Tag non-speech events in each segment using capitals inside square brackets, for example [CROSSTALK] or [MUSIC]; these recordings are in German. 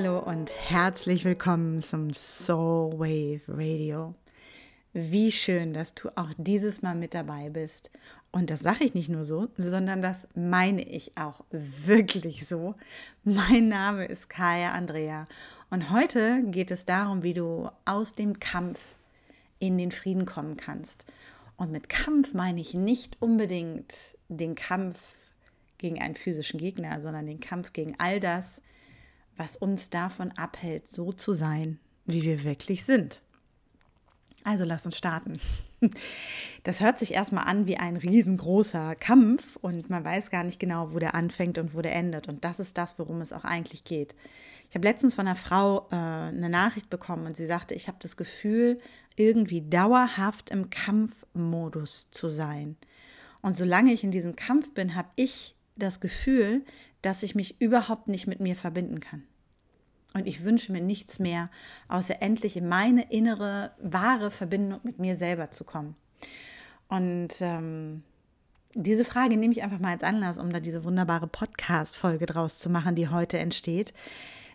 Hallo und herzlich willkommen zum Soul Wave Radio. Wie schön, dass du auch dieses Mal mit dabei bist. Und das sage ich nicht nur so, sondern das meine ich auch wirklich so. Mein Name ist Kaya Andrea und heute geht es darum, wie du aus dem Kampf in den Frieden kommen kannst. Und mit Kampf meine ich nicht unbedingt den Kampf gegen einen physischen Gegner, sondern den Kampf gegen all das, was uns davon abhält, so zu sein, wie wir wirklich sind. Also lass uns starten. [LAUGHS] Das hört sich erstmal an wie ein riesengroßer Kampf und man weiß gar nicht genau, wo der anfängt und wo der endet. Und das ist das, worum es auch eigentlich geht. Ich habe letztens von einer Frau äh, eine Nachricht bekommen und sie sagte, ich habe das Gefühl, irgendwie dauerhaft im Kampfmodus zu sein. Und solange ich in diesem Kampf bin, habe ich das Gefühl, dass ich mich überhaupt nicht mit mir verbinden kann. Und ich wünsche mir nichts mehr, außer endlich in meine innere, wahre Verbindung mit mir selber zu kommen. Und ähm, diese Frage nehme ich einfach mal als Anlass, um da diese wunderbare Podcast-Folge draus zu machen, die heute entsteht.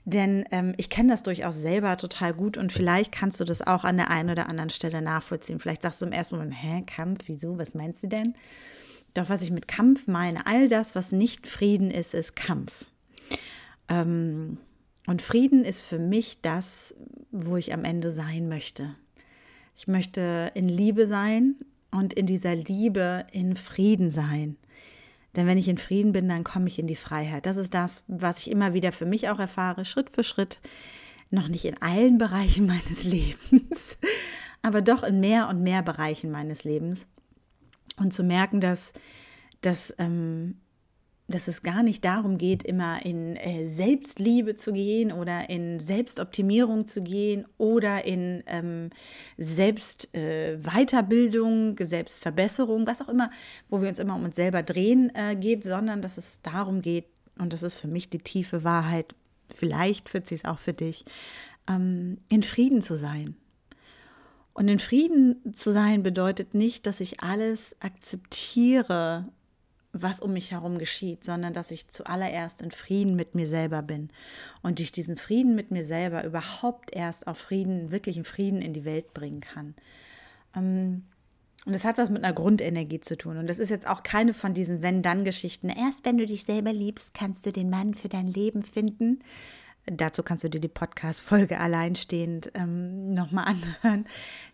Denn ähm, ich kenne das durchaus selber total gut und vielleicht kannst du das auch an der einen oder anderen Stelle nachvollziehen. Vielleicht sagst du im ersten Moment, hä, Kampf, wieso, was meinst du denn? Doch was ich mit Kampf meine, all das, was nicht Frieden ist, ist Kampf. Ähm, und Frieden ist für mich das, wo ich am Ende sein möchte. Ich möchte in Liebe sein und in dieser Liebe in Frieden sein. Denn wenn ich in Frieden bin, dann komme ich in die Freiheit. Das ist das, was ich immer wieder für mich auch erfahre, Schritt für Schritt. Noch nicht in allen Bereichen [LAUGHS] meines Lebens, aber doch in mehr und mehr Bereichen meines Lebens. Und zu merken, dass, dass ähm, dass es gar nicht darum geht, immer in äh, Selbstliebe zu gehen oder in Selbstoptimierung zu gehen oder in ähm, Selbstweiterbildung, äh, Selbstverbesserung, was auch immer, wo wir uns immer um uns selber drehen äh, geht, sondern dass es darum geht, und das ist für mich die tiefe Wahrheit, vielleicht wird sie es auch für dich, ähm, in Frieden zu sein. Und in Frieden zu sein bedeutet nicht, dass ich alles akzeptiere was um mich herum geschieht, sondern dass ich zuallererst in Frieden mit mir selber bin und durch diesen Frieden mit mir selber überhaupt erst auch Frieden, wirklichen Frieden in die Welt bringen kann. Ähm, und das hat was mit einer Grundenergie zu tun. Und das ist jetzt auch keine von diesen Wenn-Dann-Geschichten. Erst wenn du dich selber liebst, kannst du den Mann für dein Leben finden. Dazu kannst du dir die Podcast-Folge alleinstehend ähm, nochmal anhören.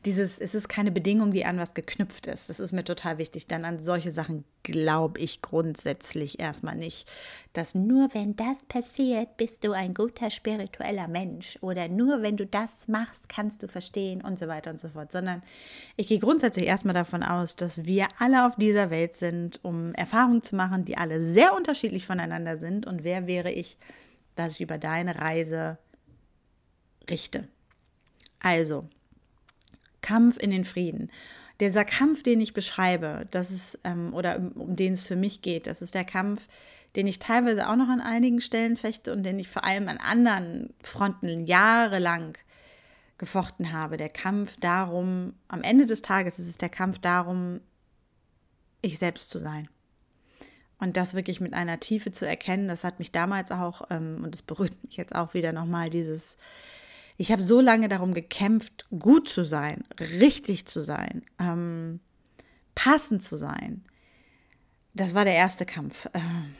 Dieses, es ist keine Bedingung, die an was geknüpft ist. Das ist mir total wichtig. Dann an solche Sachen glaube ich grundsätzlich erstmal nicht. Dass nur wenn das passiert, bist du ein guter spiritueller Mensch. Oder nur wenn du das machst, kannst du verstehen und so weiter und so fort. Sondern ich gehe grundsätzlich erstmal davon aus, dass wir alle auf dieser Welt sind, um Erfahrungen zu machen, die alle sehr unterschiedlich voneinander sind. Und wer wäre ich? Dass ich über deine Reise richte. Also, Kampf in den Frieden. Dieser Kampf, den ich beschreibe, das ist, ähm, oder um, um den es für mich geht, das ist der Kampf, den ich teilweise auch noch an einigen Stellen fechte und den ich vor allem an anderen Fronten jahrelang gefochten habe. Der Kampf darum, am Ende des Tages ist es der Kampf darum, ich selbst zu sein. Und das wirklich mit einer Tiefe zu erkennen, das hat mich damals auch, ähm, und das berührt mich jetzt auch wieder nochmal, dieses, ich habe so lange darum gekämpft, gut zu sein, richtig zu sein, ähm, passend zu sein. Das war der erste Kampf. Ähm,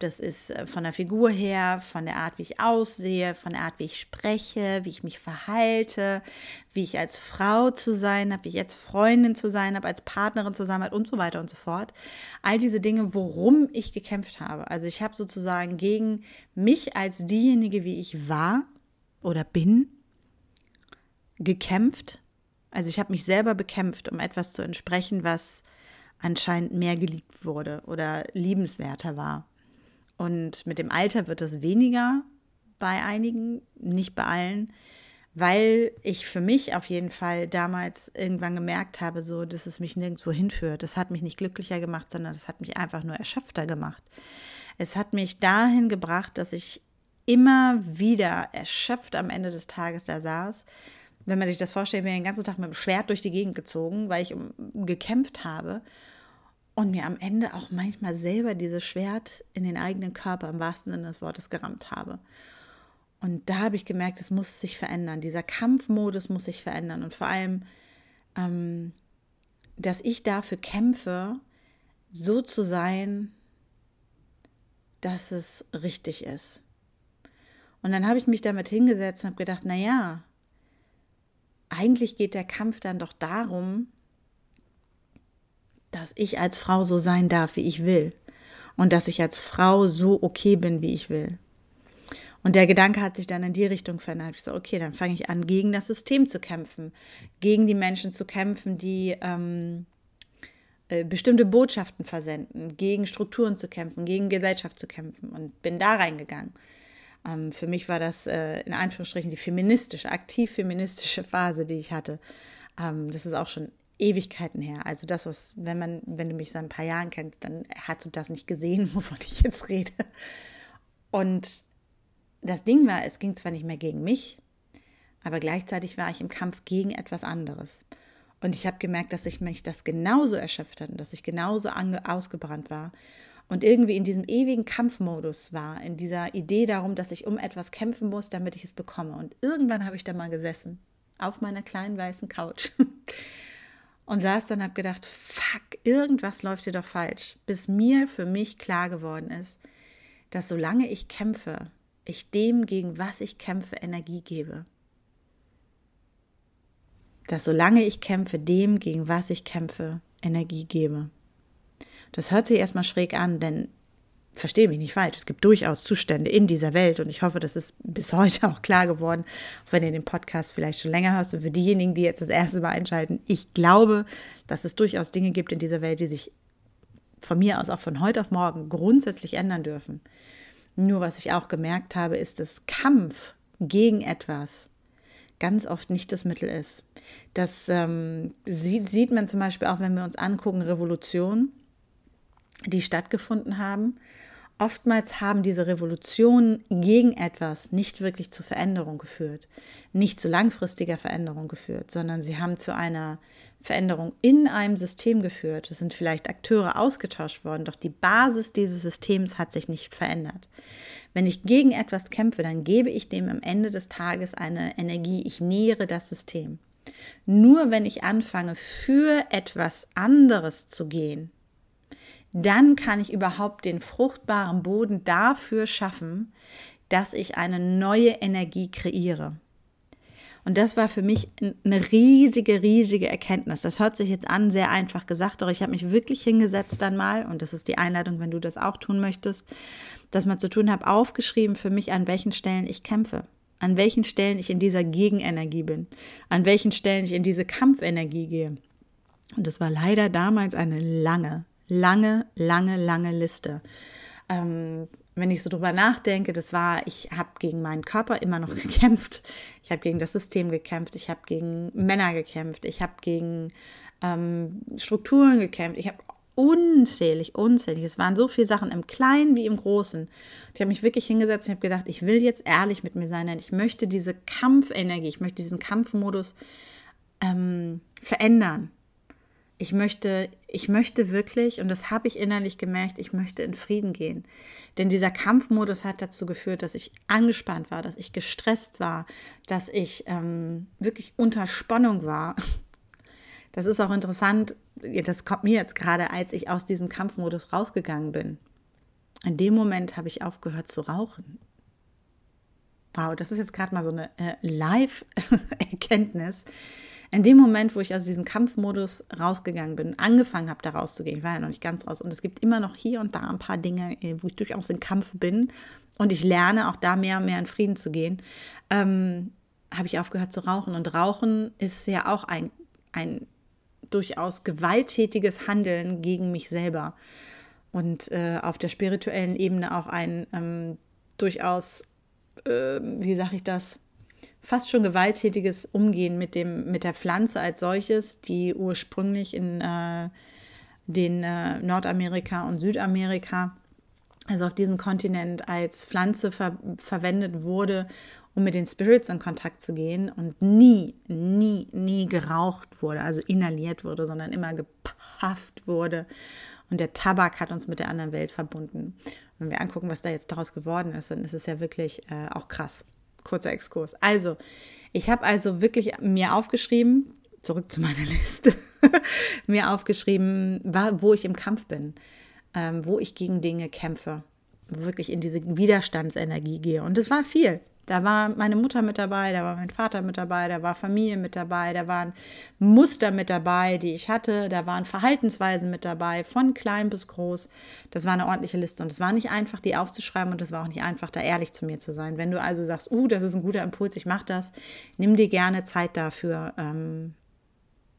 das ist äh, von der Figur her, von der Art, wie ich aussehe, von der Art, wie ich spreche, wie ich mich verhalte, wie ich als Frau zu sein habe, wie ich als Freundin zu sein habe, als Partnerin zu sein habe und so weiter und so fort. All diese Dinge, worum ich gekämpft habe. Also ich habe sozusagen gegen mich als diejenige, wie ich war oder bin, gekämpft. Also ich habe mich selber bekämpft, um etwas zu entsprechen, was anscheinend mehr geliebt wurde oder liebenswerter war. Und mit dem Alter wird es weniger bei einigen, nicht bei allen, weil ich für mich auf jeden Fall damals irgendwann gemerkt habe, so, dass es mich nirgendwo hinführt. Das hat mich nicht glücklicher gemacht, sondern das hat mich einfach nur erschöpfter gemacht. Es hat mich dahin gebracht, dass ich immer wieder erschöpft am Ende des Tages da saß. Wenn man sich das vorstellt, bin ich den ganzen Tag mit dem Schwert durch die Gegend gezogen, weil ich gekämpft habe und mir am Ende auch manchmal selber dieses Schwert in den eigenen Körper im wahrsten Sinne des Wortes gerammt habe. Und da habe ich gemerkt, es muss sich verändern. Dieser Kampfmodus muss sich verändern. Und vor allem, ähm, dass ich dafür kämpfe, so zu sein, dass es richtig ist. Und dann habe ich mich damit hingesetzt und habe gedacht, naja, eigentlich geht der Kampf dann doch darum, dass ich als Frau so sein darf, wie ich will. Und dass ich als Frau so okay bin, wie ich will. Und der Gedanke hat sich dann in die Richtung verändert. Ich so, okay, dann fange ich an, gegen das System zu kämpfen, gegen die Menschen zu kämpfen, die ähm, äh, bestimmte Botschaften versenden, gegen Strukturen zu kämpfen, gegen Gesellschaft zu kämpfen und bin da reingegangen. Ähm, für mich war das äh, in Anführungsstrichen die feministische, aktiv feministische Phase, die ich hatte. Ähm, das ist auch schon Ewigkeiten her. Also das, was, wenn man, wenn du mich seit ein paar Jahren kennst, dann hast du das nicht gesehen, [LAUGHS] wovon ich jetzt rede. Und das Ding war, es ging zwar nicht mehr gegen mich, aber gleichzeitig war ich im Kampf gegen etwas anderes. Und ich habe gemerkt, dass ich mich das genauso erschöpft hat und dass ich genauso ausgebrannt war und irgendwie in diesem ewigen Kampfmodus war, in dieser Idee darum, dass ich um etwas kämpfen muss, damit ich es bekomme. Und irgendwann habe ich da mal gesessen, auf meiner kleinen weißen Couch [LAUGHS] und saß dann und habe gedacht, fuck, irgendwas läuft hier doch falsch, bis mir für mich klar geworden ist, dass solange ich kämpfe, ich dem, gegen was ich kämpfe, Energie gebe. Dass solange ich kämpfe, dem, gegen was ich kämpfe, Energie gebe. Das hört sich erstmal schräg an, denn verstehe mich nicht falsch, es gibt durchaus Zustände in dieser Welt und ich hoffe, das ist bis heute auch klar geworden, auch wenn ihr den Podcast vielleicht schon länger hörst und für diejenigen, die jetzt das erste Mal einschalten, ich glaube, dass es durchaus Dinge gibt in dieser Welt, die sich von mir aus auch von heute auf morgen grundsätzlich ändern dürfen. Nur was ich auch gemerkt habe, ist, dass Kampf gegen etwas ganz oft nicht das Mittel ist. Das ähm, sieht, sieht man zum Beispiel auch, wenn wir uns angucken, Revolution die stattgefunden haben. Oftmals haben diese Revolutionen gegen etwas nicht wirklich zu Veränderung geführt, nicht zu langfristiger Veränderung geführt, sondern sie haben zu einer Veränderung in einem System geführt. Es sind vielleicht Akteure ausgetauscht worden, doch die Basis dieses Systems hat sich nicht verändert. Wenn ich gegen etwas kämpfe, dann gebe ich dem am Ende des Tages eine Energie. Ich nähere das System. Nur wenn ich anfange, für etwas anderes zu gehen, dann kann ich überhaupt den fruchtbaren Boden dafür schaffen, dass ich eine neue Energie kreiere. Und das war für mich eine riesige, riesige Erkenntnis. Das hört sich jetzt an, sehr einfach gesagt, doch ich habe mich wirklich hingesetzt dann mal, und das ist die Einladung, wenn du das auch tun möchtest, dass man zu tun habe, aufgeschrieben für mich, an welchen Stellen ich kämpfe, an welchen Stellen ich in dieser Gegenenergie bin, an welchen Stellen ich in diese Kampfenergie gehe. Und das war leider damals eine lange, lange, lange, lange Liste. Ähm, wenn ich so drüber nachdenke, das war, ich habe gegen meinen Körper immer noch [LAUGHS] gekämpft. Ich habe gegen das System gekämpft. Ich habe gegen Männer gekämpft. Ich habe gegen ähm, Strukturen gekämpft. Ich habe unzählig, unzählig. Es waren so viele Sachen im Kleinen wie im Großen. Ich habe mich wirklich hingesetzt und habe gedacht, ich will jetzt ehrlich mit mir sein, denn ich möchte diese Kampfenergie, ich möchte diesen Kampfmodus ähm, verändern ich möchte, ich möchte wirklich, und das habe ich innerlich gemerkt, ich möchte in Frieden gehen. Denn dieser Kampfmodus hat dazu geführt, dass ich angespannt war, dass ich gestresst war, dass ich ähm, wirklich unter Spannung war. [LAUGHS] Das ist auch interessant, das kommt mir jetzt gerade, als ich aus diesem Kampfmodus rausgegangen bin. In dem Moment habe ich aufgehört zu rauchen. Wow, das ist jetzt gerade mal so eine äh, Live-Erkenntnis in dem Moment, wo ich aus diesem Kampfmodus rausgegangen bin, angefangen habe, da rauszugehen, ich war ja noch nicht ganz raus. Und es gibt immer noch hier und da ein paar Dinge, äh, wo ich durchaus in Kampf bin. Und ich lerne auch da mehr und mehr in Frieden zu gehen. Ähm, habe ich aufgehört zu rauchen. Und Rauchen ist ja auch ein, ein durchaus gewalttätiges Handeln gegen mich selber. Und äh, auf der spirituellen Ebene auch ein ähm, durchaus, äh, wie sage ich das, fast schon gewalttätiges Umgehen mit, dem, mit der Pflanze als solches, die ursprünglich in äh, den äh, Nordamerika und Südamerika, also auf diesem Kontinent, als Pflanze ver verwendet wurde, um mit den Spirits in Kontakt zu gehen und nie, nie, nie geraucht wurde, also inhaliert wurde, sondern immer gepafft wurde. Und der Tabak hat uns mit der anderen Welt verbunden. Wenn wir angucken, was da jetzt daraus geworden ist, dann ist es ja wirklich äh, auch krass. Kurzer Exkurs. Also, ich habe also wirklich mir aufgeschrieben, zurück zu meiner Liste, [LAUGHS] mir aufgeschrieben, wo ich im Kampf bin, ähm, wo ich gegen Dinge kämpfe, wirklich in diese Widerstandsenergie gehe. Und es war viel. Da war meine Mutter mit dabei, da war mein Vater mit dabei, da war Familie mit dabei, da waren Muster mit dabei, die ich hatte, da waren Verhaltensweisen mit dabei, von klein bis groß. Das war eine ordentliche Liste und es war nicht einfach, die aufzuschreiben und es war auch nicht einfach, da ehrlich zu mir zu sein. Wenn du also sagst, uh, das ist ein guter Impuls, ich mache das, nimm dir gerne Zeit dafür. Ähm,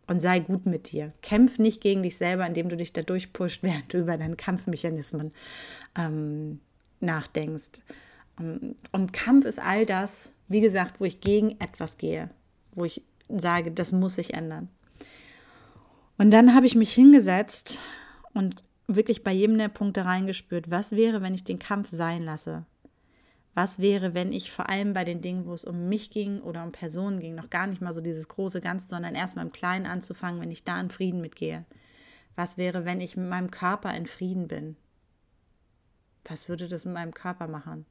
und sei gut mit dir. Kämpf nicht gegen dich selber, indem du dich da durchpusht, [LAUGHS] während du über deine Kampfmechanismen ähm, nachdenkst. Ähm, und Kampf ist all das, wie gesagt, wo ich gegen etwas gehe, wo ich sage, das muss sich ändern. Und dann habe ich mich hingesetzt und wirklich bei jedem der Punkte reingespürt, was wäre, wenn ich den Kampf sein lasse? Was wäre, wenn ich vor allem bei den Dingen, wo es um mich ging oder um Personen ging, noch gar nicht mal so dieses große Ganze, sondern erstmal im Kleinen anzufangen, wenn ich da in Frieden mitgehe? Was wäre, wenn ich mit meinem Körper in Frieden bin? Was würde das mit meinem Körper machen?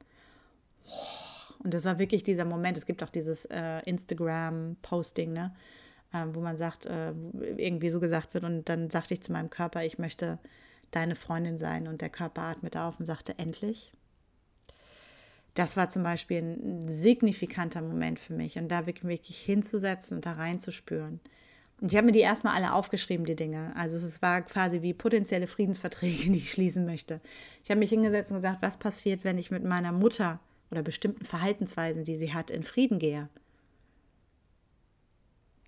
Und das war wirklich dieser Moment. Es gibt auch dieses äh, Instagram-Posting, ne? Äh, wo man sagt, äh, irgendwie so gesagt wird. Und dann sagte ich zu meinem Körper, ich möchte deine Freundin sein. Und der Körper atmete auf und sagte, endlich. Das war zum Beispiel ein signifikanter Moment für mich. Und da wirklich hinzusetzen und da reinzuspüren. Und ich habe mir die erstmal alle aufgeschrieben, die Dinge. Also es war quasi wie potenzielle Friedensverträge, [LAUGHS] die ich schließen möchte. Ich habe mich hingesetzt und gesagt, was passiert, wenn ich mit meiner Mutter oder bestimmten Verhaltensweisen, die sie hat, in Frieden gehe.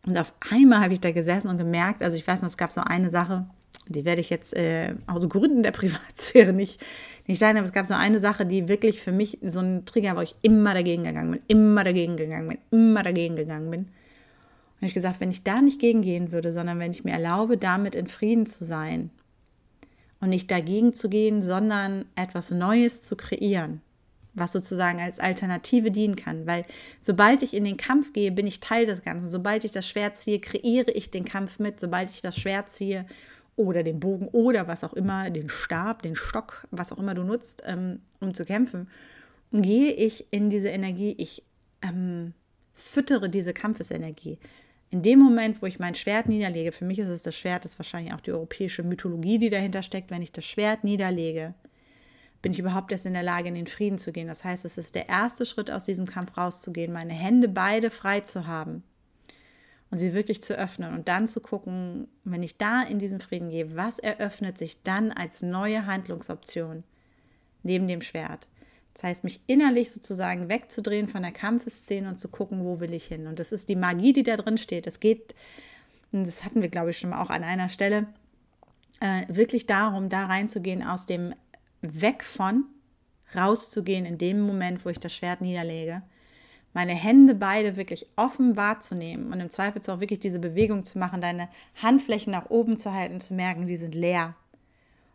Und auf einmal habe ich da gesessen und gemerkt, also ich weiß noch, es gab so eine Sache, die werde ich jetzt äh, aus Gründen der [LAUGHS] Privatsphäre nicht, nicht teilen, aber es gab so eine Sache, die wirklich für mich so ein Trigger, wo ich immer dagegen gegangen bin, immer dagegen gegangen bin, immer dagegen gegangen bin. Und ich gesagt, wenn ich da nicht gegengehen würde, sondern wenn ich mir erlaube, damit in Frieden zu sein und nicht dagegen zu gehen, sondern etwas Neues zu kreieren, was sozusagen als Alternative dienen kann. Weil sobald ich in den Kampf gehe, bin ich Teil des Ganzen. Sobald ich das Schwert ziehe, kreiere ich den Kampf mit. Sobald ich das Schwert ziehe oder den Bogen oder was auch immer, den Stab, den Stock, was auch immer du nutzt, ähm, um zu kämpfen, gehe ich in diese Energie. Ich ähm, füttere diese Kampfesenergie. In dem Moment, wo ich mein Schwert niederlege, für mich ist es das Schwert, ist wahrscheinlich auch die europäische Mythologie, die dahinter steckt, wenn ich das Schwert niederlege, bin ich überhaupt erst in der Lage, in den Frieden zu gehen. Das heißt, es ist der erste Schritt, aus diesem Kampf rauszugehen, meine Hände beide frei zu haben und sie wirklich zu öffnen und dann zu gucken, wenn ich da in diesen Frieden gehe, was eröffnet sich dann als neue Handlungsoption neben dem Schwert. Das heißt, mich innerlich sozusagen wegzudrehen von der Kampfeszene und zu gucken, wo will ich hin. Und das ist die Magie, die da drin steht. Es geht, das hatten wir, glaube ich, schon mal auch an einer Stelle, äh, wirklich darum, da reinzugehen aus dem weg von rauszugehen in dem Moment, wo ich das Schwert niederlege, meine Hände beide wirklich offen wahrzunehmen und im Zweifel auch wirklich diese Bewegung zu machen, deine Handflächen nach oben zu halten, zu merken, die sind leer.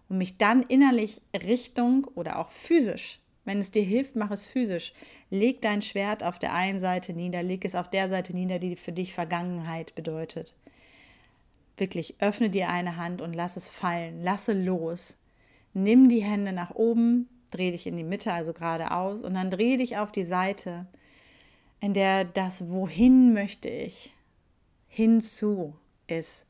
Und mich dann innerlich Richtung oder auch physisch, wenn es dir hilft, mach es physisch. Leg dein Schwert auf der einen Seite nieder, leg es auf der Seite nieder, die für dich Vergangenheit bedeutet. Wirklich öffne dir eine Hand und lass es fallen, lasse los. Nimm die Hände nach oben, dreh dich in die Mitte, also geradeaus, und dann dreh dich auf die Seite, in der das Wohin möchte ich hinzu ist.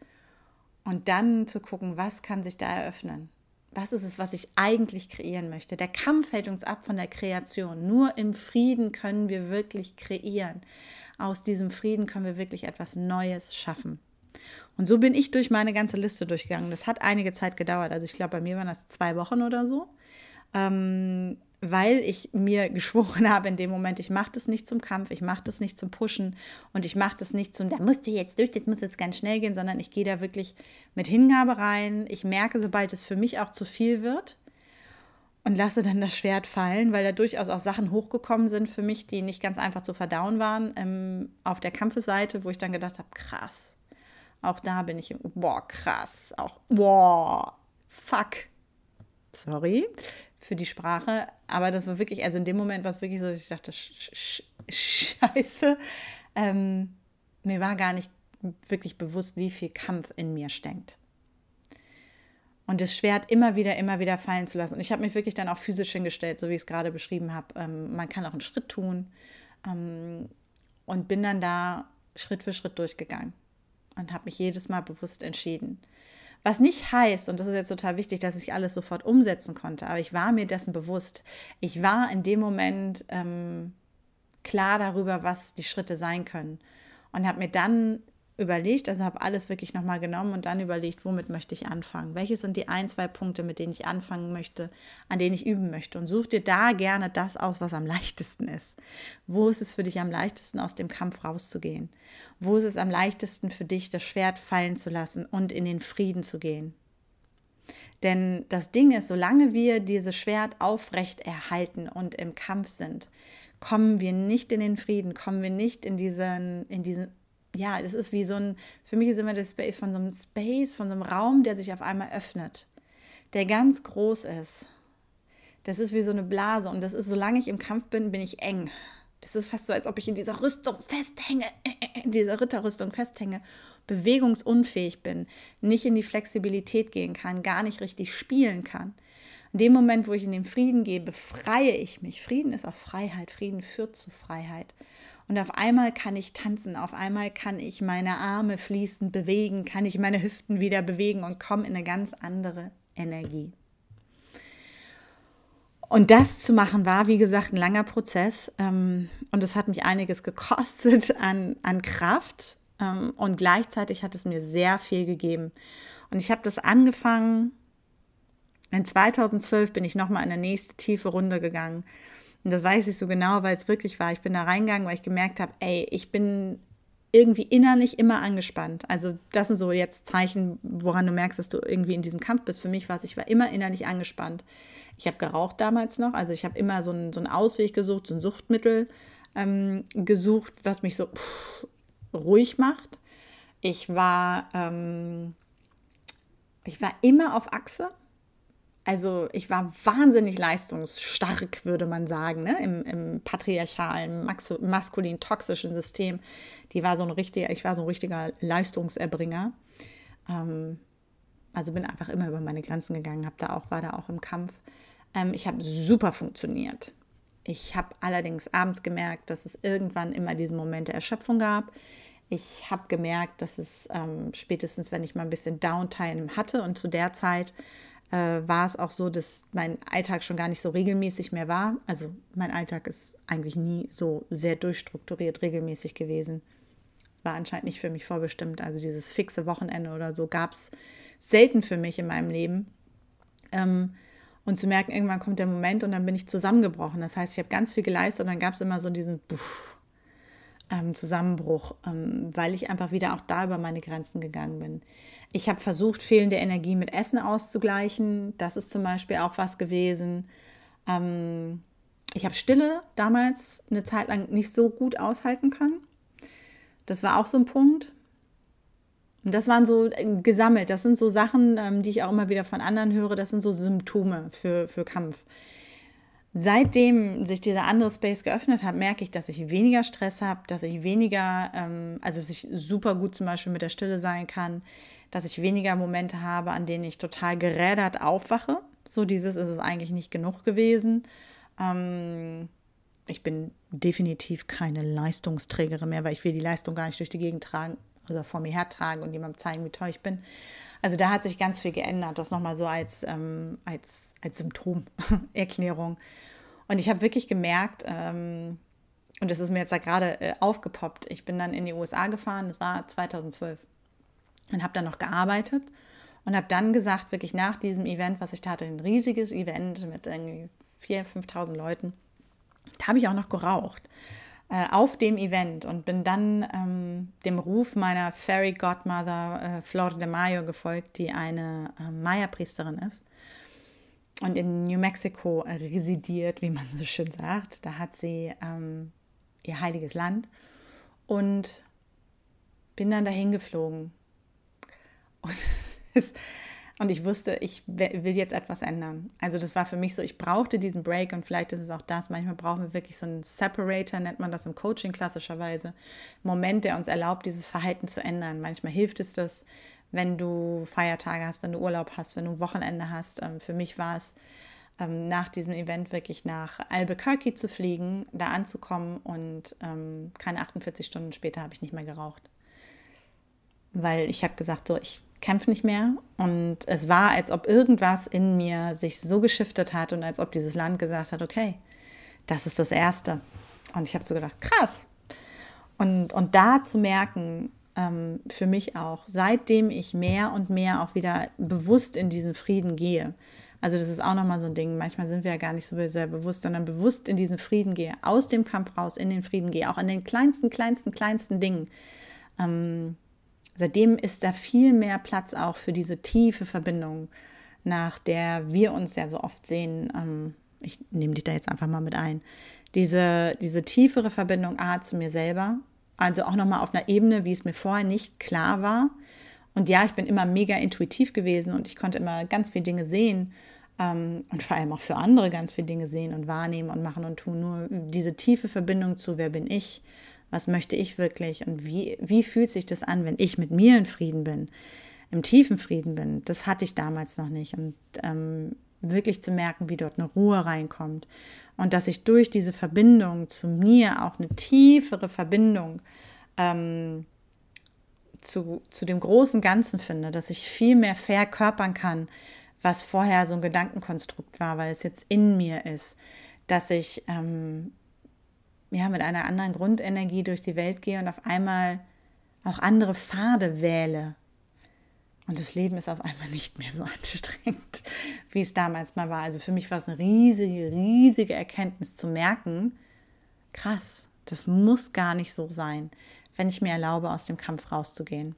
Und dann zu gucken, was kann sich da eröffnen. Was ist es, was ich eigentlich kreieren möchte? Der Kampf hält uns ab von der Kreation. Nur im Frieden können wir wirklich kreieren. Aus diesem Frieden können wir wirklich etwas Neues schaffen. Und so bin ich durch meine ganze Liste durchgegangen. Das hat einige Zeit gedauert. Also ich glaube, bei mir waren das zwei Wochen oder so. Ähm, weil ich mir [LAUGHS] geschworen habe in dem Moment, ich mache das nicht zum Kampf, ich mache das nicht zum Pushen und ich mache das nicht zum, da musst du jetzt durch, das muss jetzt ganz schnell gehen, sondern ich gehe da wirklich mit Hingabe rein. Ich merke, sobald es für mich auch zu viel wird und lasse dann das Schwert fallen, weil da durchaus auch Sachen hochgekommen sind für mich, die nicht ganz einfach zu verdauen waren ähm, auf der Kampfeseite, wo ich dann gedacht habe, krass, auch da bin ich, boah, krass, auch, boah, fuck. Sorry für die Sprache, aber das war wirklich, also in dem Moment war es wirklich so, dass ich dachte, sch sch scheiße. Ähm, mir war gar nicht wirklich bewusst, wie viel Kampf in mir steckt. Und das Schwert immer wieder, immer wieder fallen zu lassen. Und ich habe mich wirklich dann auch physisch hingestellt, so wie ich es gerade beschrieben habe. Ähm, man kann auch einen Schritt tun. Ähm, und bin dann da Schritt für Schritt durchgegangen und habe mich jedes Mal bewusst entschieden. Was nicht heißt, und das ist jetzt total wichtig, dass ich alles sofort umsetzen konnte, aber ich war mir dessen bewusst. Ich war in dem Moment ähm, klar darüber, was die Schritte sein können und habe mir dann überlegt, also habe alles wirklich nochmal genommen und dann überlegt, womit möchte ich anfangen? Welche sind die ein, zwei Punkte, mit denen ich anfangen möchte, an denen ich üben möchte? Und such dir da gerne das aus, was am leichtesten ist. Wo ist es für dich am leichtesten, aus dem Kampf rauszugehen? Wo ist es am leichtesten für dich, das Schwert fallen zu lassen und in den Frieden zu gehen? Denn das Ding ist, solange wir dieses Schwert aufrecht erhalten und im Kampf sind, kommen wir nicht in den Frieden, kommen wir nicht in diesen, in diesen ja, das ist wie so ein, für mich ist immer das Space von so einem Space, von so einem Raum, der sich auf einmal öffnet, der ganz groß ist. Das ist wie so eine Blase und das ist, solange ich im Kampf bin, bin ich eng. Das ist fast so, als ob ich in dieser Rüstung festhänge, in dieser Ritterrüstung festhänge, bewegungsunfähig bin, nicht in die Flexibilität gehen kann, gar nicht richtig spielen kann. In dem Moment, wo ich in den Frieden gehe, befreie ich mich. Frieden ist auch Freiheit. Frieden führt zu Freiheit. Und auf einmal kann ich tanzen, auf einmal kann ich meine Arme fließend bewegen, kann ich meine Hüften wieder bewegen und komme in eine ganz andere Energie. Und das zu machen war, wie gesagt, ein langer Prozess. Ähm, und es hat mich einiges gekostet an, an Kraft. Ähm, und gleichzeitig hat es mir sehr viel gegeben. Und ich habe das angefangen. In 2012 bin ich nochmal in eine nächste tiefe Runde gegangen. Und das weiß ich so genau, weil es wirklich war. Ich bin da reingegangen, weil ich gemerkt habe, ey, ich bin irgendwie innerlich immer angespannt. Also das sind so jetzt Zeichen, woran du merkst, dass du irgendwie in diesem Kampf bist. Für mich war es, ich war immer innerlich angespannt. Ich habe geraucht damals noch, also ich habe immer so einen, so einen Ausweg gesucht, so ein Suchtmittel ähm, gesucht, was mich so pff, ruhig macht. Ich war, ähm, ich war immer auf Achse. Also ich war wahnsinnig leistungsstark, würde man sagen, ne? Im, im patriarchalen, maskulin toxischen System. Die war so ein richtiger, ich war so ein richtiger Leistungserbringer. Ähm, also bin einfach immer über meine Grenzen gegangen, habe da auch, war da auch im Kampf. Ähm, ich habe super funktioniert. Ich habe allerdings abends gemerkt, dass es irgendwann immer diesen Moment der Erschöpfung gab. Ich habe gemerkt, dass es ähm, spätestens, wenn ich mal ein bisschen Downtime hatte und zu der Zeit äh, war es auch so, dass mein Alltag schon gar nicht so regelmäßig mehr war. Also mein Alltag ist eigentlich nie so sehr durchstrukturiert regelmäßig gewesen. War anscheinend nicht für mich vorbestimmt. Also dieses fixe Wochenende oder so gab es selten für mich in meinem Leben. Ähm, und zu merken, irgendwann kommt der Moment und dann bin ich zusammengebrochen. Das heißt, ich habe ganz viel geleistet und dann gab es immer so diesen Puff, ähm, Zusammenbruch, ähm, weil ich einfach wieder auch da über meine Grenzen gegangen bin. Ich habe versucht, fehlende Energie mit Essen auszugleichen. Das ist zum Beispiel auch was gewesen. Ähm, ich habe Stille damals eine Zeit lang nicht so gut aushalten können. Das war auch so ein Punkt. Und das waren so äh, gesammelt. Das sind so Sachen, ähm, die ich auch immer wieder von anderen höre. Das sind so Symptome für, für Kampf. Seitdem sich dieser andere Space geöffnet hat, merke ich, dass ich weniger Stress habe, dass ich weniger, ähm, also dass ich super gut zum Beispiel mit der Stille sein kann, dass ich weniger Momente habe, an denen ich total gerädert aufwache. So dieses ist es eigentlich nicht genug gewesen. Ähm, ich bin definitiv keine Leistungsträgerin mehr, weil ich will die Leistung gar nicht durch die Gegend tragen oder vor mir hertragen und jemandem zeigen, wie toll ich bin. Also da hat sich ganz viel geändert. Das nochmal so als, ähm, als, als Symptomerklärung. [LAUGHS] Und ich habe wirklich gemerkt, ähm, und das ist mir jetzt gerade äh, aufgepoppt, ich bin dann in die USA gefahren, das war 2012 und habe dann noch gearbeitet und habe dann gesagt, wirklich nach diesem Event, was ich da hatte, ein riesiges Event mit irgendwie 4.000, 5.000 Leuten, da habe ich auch noch geraucht äh, auf dem Event und bin dann ähm, dem Ruf meiner Fairy Godmother äh, Flor de Mayo gefolgt, die eine äh, Maya-Priesterin ist und in New Mexico residiert, wie man so schön sagt. Da hat sie ähm, ihr heiliges Land und bin dann dahin geflogen und, [LAUGHS] es, und ich wusste, ich will jetzt etwas ändern. Also das war für mich so, ich brauchte diesen Break und vielleicht ist es auch das. Manchmal brauchen wir wirklich so einen Separator, nennt man das im Coaching klassischerweise. Moment, der uns erlaubt, dieses Verhalten zu ändern. Manchmal hilft es das, wenn du Feiertage hast, wenn du Urlaub hast, wenn du ein Wochenende hast. Ähm, für mich war es ähm, nach diesem Event wirklich nach Albuquerque zu fliegen, da anzukommen und ähm, keine 48 Stunden später habe ich nicht mehr geraucht. Weil ich habe gesagt, so, ich kämpfe nicht mehr. Und es war, als ob irgendwas in mir sich so geschiftet hat und als ob dieses Land gesagt hat, okay, das ist das Erste. Und ich habe so gedacht, krass. Und, und da zu merken, ähm, für mich auch, seitdem ich mehr und mehr auch wieder bewusst in diesen Frieden gehe, also das ist auch nochmal so ein Ding. Manchmal sind wir ja gar nicht so sehr bewusst, sondern bewusst in diesen Frieden gehe, aus dem Kampf raus, in den Frieden gehe, auch an den kleinsten, kleinsten, kleinsten Dingen. Ähm, seitdem ist da viel mehr Platz auch für diese tiefe Verbindung, nach der wir uns ja so oft sehen. Ähm, ich nehme dich da jetzt einfach mal mit ein. Diese, diese tiefere Verbindung A zu mir selber, also auch nochmal auf einer Ebene, wie es mir vorher nicht klar war. Und ja, ich bin immer mega intuitiv gewesen und ich konnte immer ganz viele Dinge sehen ähm, und vor allem auch für andere ganz viele Dinge sehen und wahrnehmen und machen und tun. Nur diese tiefe Verbindung zu, wer bin ich, was möchte ich wirklich? Und wie, wie fühlt sich das an, wenn ich mit mir in Frieden bin, im tiefen Frieden bin, das hatte ich damals noch nicht. Und ähm, wirklich zu merken, wie dort eine Ruhe reinkommt. Und dass ich durch diese Verbindung zu mir auch eine tiefere Verbindung ähm, zu, zu dem großen Ganzen finde, dass ich viel mehr verkörpern kann, was vorher so ein Gedankenkonstrukt war, weil es jetzt in mir ist, dass ich ähm, ja, mit einer anderen Grundenergie durch die Welt gehe und auf einmal auch andere Pfade wähle. Und das Leben ist auf einmal nicht mehr so [LAUGHS] anstrengend, wie es damals mal war. Also für mich war es eine riesige, riesige Erkenntnis zu merken, krass, das muss gar nicht so sein, wenn ich mir erlaube, aus dem Kampf rauszugehen.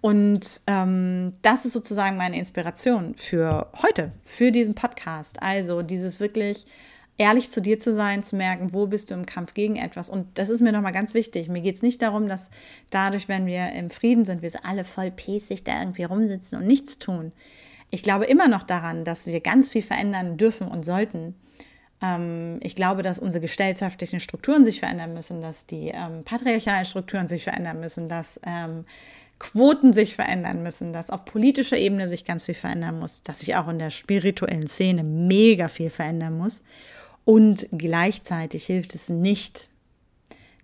Und ähm, das ist sozusagen meine Inspiration für heute, für diesen Podcast. Also dieses wirklich ehrlich zu dir zu sein, zu merken, wo bist du im Kampf gegen etwas. Und das ist mir nochmal ganz wichtig. Mir geht es nicht darum, dass dadurch, wenn wir im Frieden sind, wir so alle voll pässig da irgendwie rumsitzen und nichts tun. Ich glaube immer noch daran, dass wir ganz viel verändern dürfen und sollten. Ähm, ich glaube, dass unsere gesellschaftlichen Strukturen sich verändern müssen, dass die ähm, patriarchalen Strukturen sich verändern müssen, dass ähm, Quoten sich verändern müssen, dass auf politischer Ebene sich ganz viel verändern muss, dass sich auch in der spirituellen Szene mega viel verändern muss. Und gleichzeitig hilft es nicht,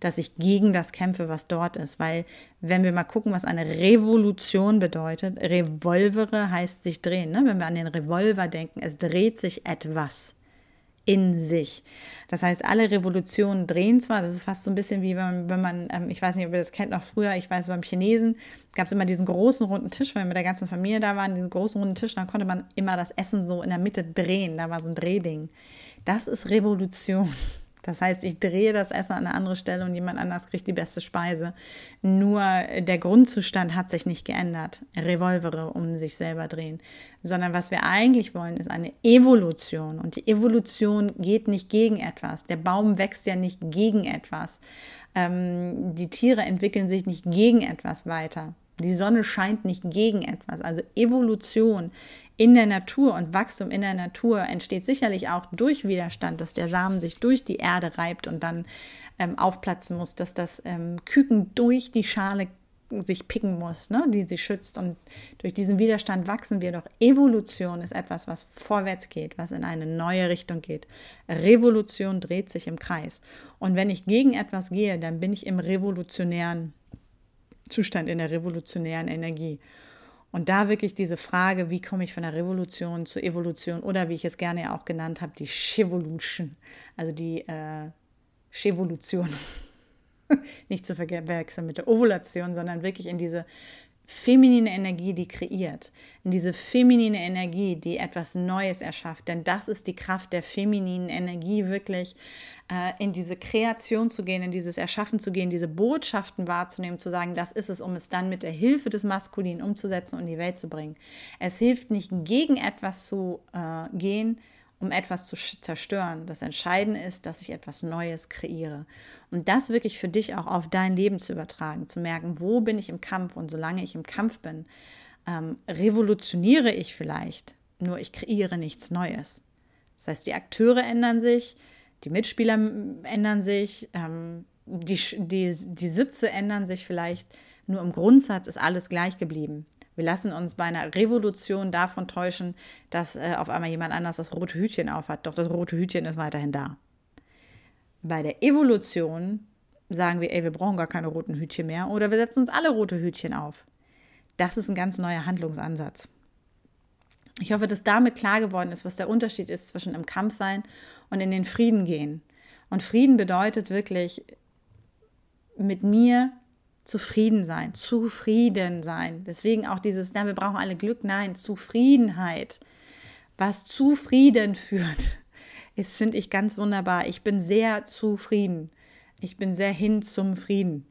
dass ich gegen das kämpfe, was dort ist. Weil wenn wir mal gucken, was eine Revolution bedeutet, Revolvere heißt sich drehen. Ne? Wenn wir an den Revolver denken, es dreht sich etwas in sich. Das heißt, alle Revolutionen drehen zwar, das ist fast so ein bisschen wie wenn man, wenn man ähm, ich weiß nicht, ob ihr das kennt noch früher, ich weiß, beim Chinesen gab es immer diesen großen runden Tisch, wenn wir mit der ganzen Familie da waren, diesen großen runden Tisch, dann konnte man immer das Essen so in der Mitte drehen, da war so ein Drehding. Das ist Revolution. Das heißt, ich drehe das Essen an eine andere Stelle und jemand anders kriegt die beste Speise. Nur der Grundzustand hat sich nicht geändert. Revolvere um sich selber drehen. Sondern was wir eigentlich wollen, ist eine Evolution. Und die Evolution geht nicht gegen etwas. Der Baum wächst ja nicht gegen etwas. Ähm, die Tiere entwickeln sich nicht gegen etwas weiter. Die Sonne scheint nicht gegen etwas. Also Evolution in der Natur und Wachstum in der Natur entsteht sicherlich auch durch Widerstand, dass der Samen sich durch die Erde reibt und dann ähm, aufplatzen muss, dass das ähm, Küken durch die Schale sich picken muss, ne, die sie schützt. Und durch diesen Widerstand wachsen wir doch. Evolution ist etwas, was vorwärts geht, was in eine neue Richtung geht. Revolution dreht sich im Kreis. Und wenn ich gegen etwas gehe, dann bin ich im revolutionären Zustand, in der revolutionären Energie. Und da wirklich diese Frage, wie komme ich von der Revolution zur Evolution oder wie ich es gerne auch genannt habe, die Chevolution, also die äh, Chevolution, [LAUGHS] nicht zu verwechseln mit der Ovulation, sondern wirklich in diese feminine Energie, die kreiert, in diese feminine Energie, die etwas Neues erschafft. Denn das ist die Kraft der femininen Energie, wirklich äh, in diese Kreation zu gehen, in dieses Erschaffen zu gehen, diese Botschaften wahrzunehmen, zu sagen, das ist es, um es dann mit der Hilfe des Maskulinen umzusetzen und in die Welt zu bringen. Es hilft nicht, gegen etwas zu äh, gehen, um etwas zu zerstören. Das Entscheidende ist, dass ich etwas Neues kreiere. Und das wirklich für dich auch auf dein Leben zu übertragen, zu merken, wo bin ich im Kampf und solange ich im Kampf bin, ähm, revolutioniere ich vielleicht, nur ich kreiere nichts Neues. Das heißt, die Akteure ändern sich, die Mitspieler ändern sich, ähm, die, die, die Sitze ändern sich vielleicht, nur im Grundsatz ist alles gleich geblieben. Wir lassen uns bei einer Revolution davon täuschen, dass äh, auf einmal jemand anders das rote Hütchen aufhat. Doch das rote Hütchen ist weiterhin da. Bei der Evolution sagen wir, ey, wir brauchen gar keine roten Hütchen mehr oder wir setzen uns alle rote Hütchen auf. Das ist ein ganz neuer Handlungsansatz. Ich hoffe, dass damit klar geworden ist, was der Unterschied ist zwischen im Kampf sein und in den Frieden gehen. Und Frieden bedeutet wirklich mit mir zufrieden sein, zufrieden sein. Deswegen auch dieses, na, wir brauchen alle Glück, nein, Zufriedenheit. Was zufrieden führt, ist, finde ich, ganz wunderbar. Ich bin sehr zufrieden. Ich bin sehr hin zum Frieden.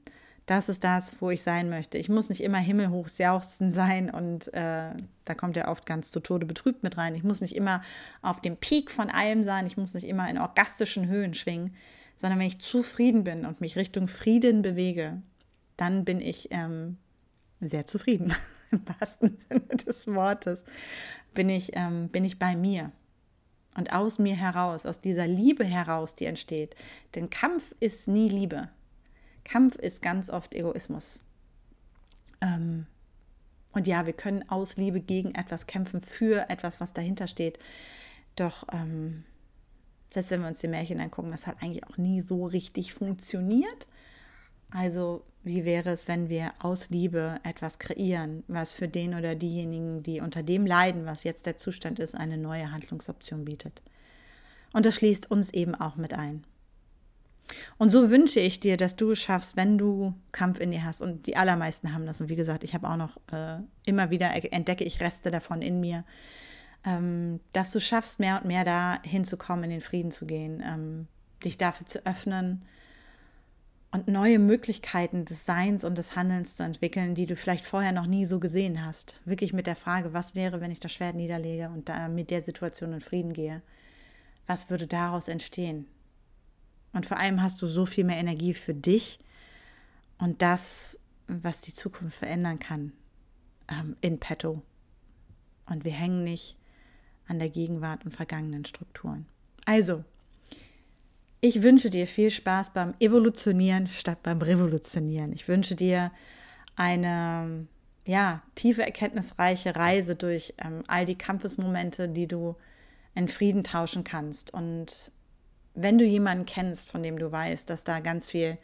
Das ist das, wo ich sein möchte. Ich muss nicht immer himmelhoch jauchzen sein und äh, da kommt er oft ganz zu Tode betrübt mit rein. Ich muss nicht immer auf dem Peak von allem sein. Ich muss nicht immer in orgastischen Höhen schwingen, sondern wenn ich zufrieden bin und mich Richtung Frieden bewege, dann bin ich ähm, sehr zufrieden. [LAUGHS] Im wahrsten Sinne des Wortes bin ich, ähm, bin ich bei mir. Und aus mir heraus, aus dieser Liebe heraus, die entsteht. Denn Kampf ist nie Liebe. Kampf ist ganz oft Egoismus. Ähm, und ja, wir können aus Liebe gegen etwas kämpfen, für etwas, was dahinter steht. Doch ähm, selbst wenn wir uns die Märchen angucken, das hat eigentlich auch nie so richtig funktioniert. Also wie wäre es, wenn wir aus Liebe etwas kreieren, was für den oder diejenigen, die unter dem leiden, was jetzt der Zustand ist, eine neue Handlungsoption bietet. Und das schließt uns eben auch mit ein. Und so wünsche ich dir, dass du es schaffst, wenn du Kampf in dir hast. Und die allermeisten haben das. Und wie gesagt, ich habe auch noch äh, immer wieder entdecke ich Reste davon in mir, ähm, dass du schaffst, mehr und mehr da hinzukommen, in den Frieden zu gehen, ähm, dich dafür zu öffnen, und neue Möglichkeiten des Seins und des Handelns zu entwickeln, die du vielleicht vorher noch nie so gesehen hast. Wirklich mit der Frage, was wäre, wenn ich das Schwert niederlege und da mit der Situation in Frieden gehe? Was würde daraus entstehen? Und vor allem hast du so viel mehr Energie für dich und das, was die Zukunft verändern kann, ähm, in petto. Und wir hängen nicht an der Gegenwart und vergangenen Strukturen. Also, ich wünsche dir viel Spaß beim Evolutionieren statt beim Revolutionieren. Ich wünsche dir eine ja, tiefe, erkenntnisreiche Reise durch ähm, all die Kampfesmomente, die du in Frieden tauschen kannst. Und wenn du jemanden kennst, von dem du weißt, dass da ganz viel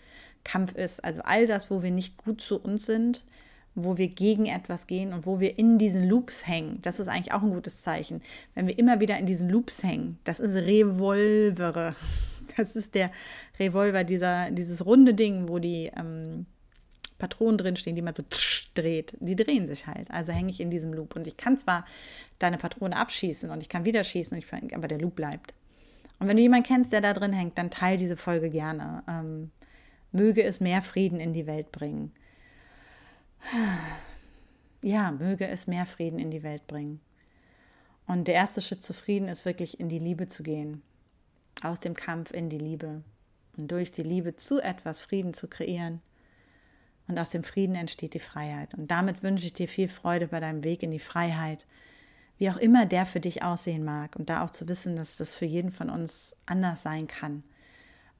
Kampf ist, also all das, wo wir nicht gut zu uns sind, wo wir gegen etwas gehen und wo wir in diesen Loops hängen. Das ist eigentlich auch ein gutes Zeichen. Wenn wir immer wieder in diesen Loops hängen, das ist Revolvere. [LAUGHS] Das ist der Revolver, dieser, dieses runde Ding, wo die ähm, Patronen drinstehen, die man so dreht. Die drehen sich halt. Also hänge ich in diesem Loop. Und ich kann zwar deine Patrone abschießen und ich kann wieder schießen, ich, aber der Loop bleibt. Und wenn du jemanden kennst, der da drin hängt, dann teile diese Folge gerne. Ähm, möge es mehr Frieden in die Welt bringen. Ja, möge es mehr Frieden in die Welt bringen. Und der erste Schritt zu Frieden ist wirklich in die Liebe zu gehen aus dem Kampf in die Liebe und durch die Liebe zu etwas Frieden zu kreieren. Und aus dem Frieden entsteht die Freiheit. Und damit wünsche ich dir viel Freude bei deinem Weg in die Freiheit, wie auch immer der für dich aussehen mag. Und da auch zu wissen, dass das für jeden von uns anders sein kann.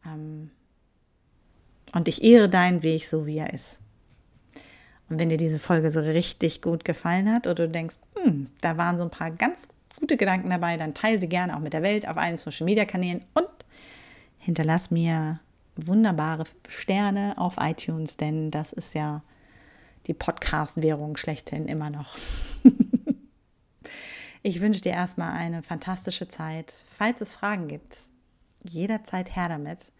Ähm, und ich ehre deinen Weg so, wie er ist. Und wenn dir diese Folge so richtig gut gefallen hat oder du denkst, hm, da waren so ein paar ganz gute Gedanken dabei, dann teile sie gerne auch mit der Welt auf allen Social Media Kanälen und hinterlass mir wunderbare Sterne auf iTunes, denn das ist ja die Podcast-Währung schlechthin immer noch. [LAUGHS] ich wünsche dir erstmal eine fantastische Zeit. Falls es Fragen gibt, jederzeit her damit.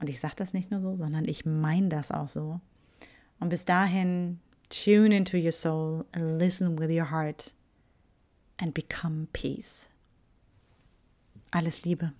Und ich sage das nicht nur so, sondern ich meine das auch so. Und bis dahin, tune into your soul and listen with your heart and become peace. Alles Liebe.